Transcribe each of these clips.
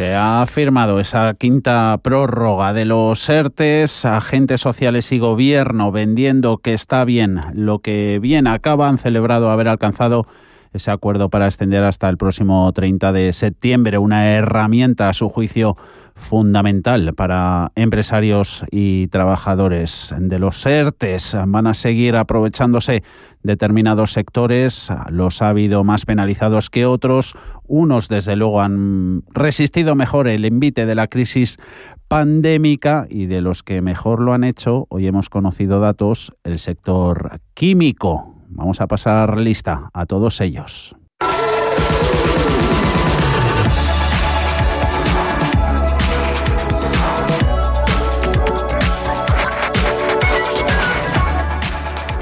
Se ha firmado esa quinta prórroga de los ERTES, agentes sociales y gobierno vendiendo que está bien lo que bien acaba. Han celebrado haber alcanzado ese acuerdo para extender hasta el próximo 30 de septiembre, una herramienta a su juicio fundamental para empresarios y trabajadores de los ERTES. Van a seguir aprovechándose determinados sectores, los ha habido más penalizados que otros, unos desde luego han resistido mejor el envite de la crisis pandémica y de los que mejor lo han hecho, hoy hemos conocido datos, el sector químico. Vamos a pasar lista a todos ellos.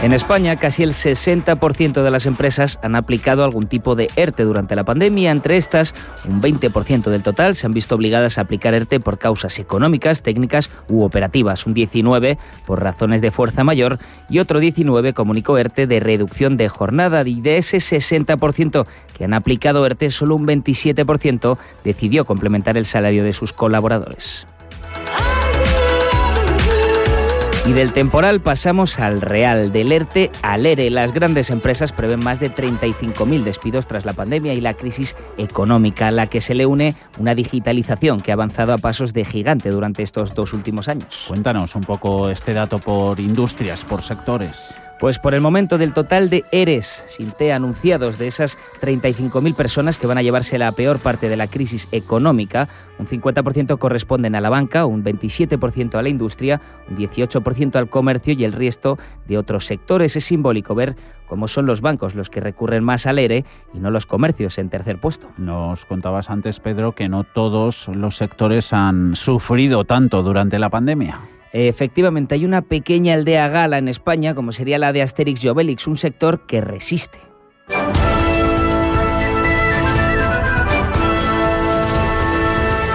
En España, casi el 60% de las empresas han aplicado algún tipo de ERTE durante la pandemia. Entre estas, un 20% del total se han visto obligadas a aplicar ERTE por causas económicas, técnicas u operativas. Un 19% por razones de fuerza mayor y otro 19% comunicó ERTE de reducción de jornada. Y de ese 60% que han aplicado ERTE, solo un 27% decidió complementar el salario de sus colaboradores. Y del temporal pasamos al real, del ERTE al ERE. Las grandes empresas prevén más de 35.000 despidos tras la pandemia y la crisis económica, a la que se le une una digitalización que ha avanzado a pasos de gigante durante estos dos últimos años. Cuéntanos un poco este dato por industrias, por sectores. Pues por el momento del total de ERES, sin T anunciados, de esas 35.000 personas que van a llevarse la peor parte de la crisis económica, un 50% corresponden a la banca, un 27% a la industria, un 18% al comercio y el resto de otros sectores. Es simbólico ver cómo son los bancos los que recurren más al ERE y no los comercios en tercer puesto. Nos contabas antes, Pedro, que no todos los sectores han sufrido tanto durante la pandemia. Efectivamente, hay una pequeña aldea gala en España, como sería la de Asterix y Obelix, un sector que resiste.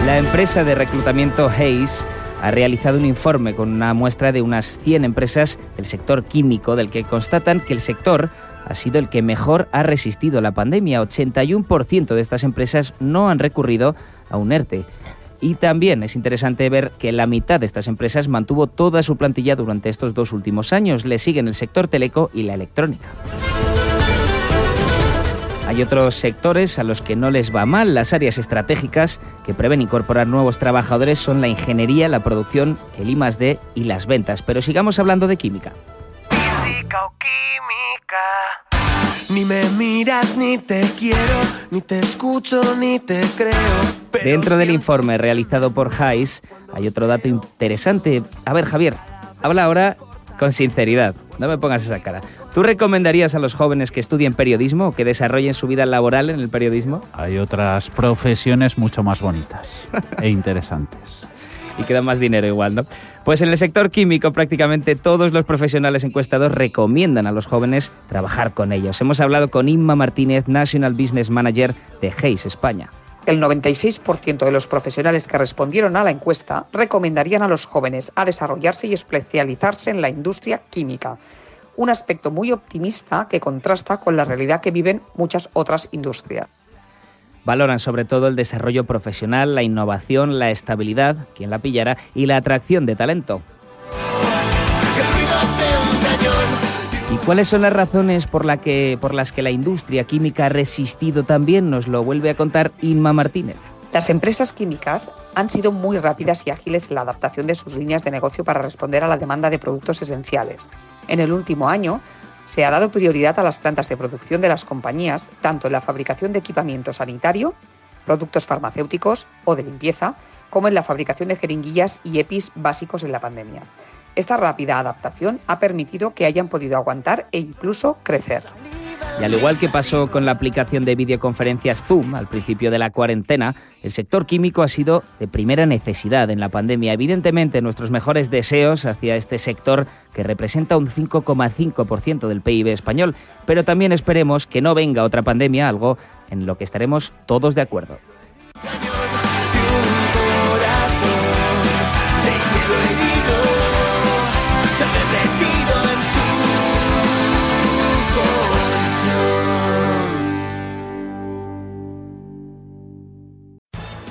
La empresa de reclutamiento Hayes ha realizado un informe con una muestra de unas 100 empresas del sector químico, del que constatan que el sector ha sido el que mejor ha resistido la pandemia. 81% de estas empresas no han recurrido a un ERTE. Y también es interesante ver que la mitad de estas empresas mantuvo toda su plantilla durante estos dos últimos años. Le siguen el sector teleco y la electrónica. Hay otros sectores a los que no les va mal. Las áreas estratégicas que prevén incorporar nuevos trabajadores son la ingeniería, la producción, el I+D y las ventas. Pero sigamos hablando de química. Física o química. Ni me miras, ni te quiero, ni te escucho, ni te creo. Dentro del informe realizado por Hayes hay otro dato interesante. A ver, Javier, habla ahora con sinceridad. No me pongas esa cara. ¿Tú recomendarías a los jóvenes que estudien periodismo o que desarrollen su vida laboral en el periodismo? Hay otras profesiones mucho más bonitas e interesantes y queda más dinero igual, ¿no? Pues en el sector químico prácticamente todos los profesionales encuestados recomiendan a los jóvenes trabajar con ellos. Hemos hablado con Inma Martínez, National Business Manager de Hayes España. El 96% de los profesionales que respondieron a la encuesta recomendarían a los jóvenes a desarrollarse y especializarse en la industria química. Un aspecto muy optimista que contrasta con la realidad que viven muchas otras industrias. Valoran sobre todo el desarrollo profesional, la innovación, la estabilidad, quien la pillara, y la atracción de talento. ¿Y cuáles son las razones por, las que la industria química ha resistido también? Nos lo vuelve a contar Inma Martínez. Las empresas químicas han sido muy rápidas y ágiles en la adaptación de sus líneas de negocio para responder a la demanda de productos esenciales. En el último año, se ha dado prioridad a las plantas de producción de las compañías, tanto en la fabricación de equipamiento sanitario, productos farmacéuticos o de limpieza, como en la fabricación de jeringuillas y EPIs básicos en la pandemia. Esta rápida adaptación ha permitido que hayan podido aguantar e incluso crecer. Y al igual que pasó con la aplicación de videoconferencias Zoom al principio de la cuarentena, el sector químico ha sido de primera necesidad en la pandemia. Evidentemente, nuestros mejores deseos hacia este sector que representa un 5,5% del PIB español, pero también esperemos que no venga otra pandemia, algo en lo que estaremos todos de acuerdo.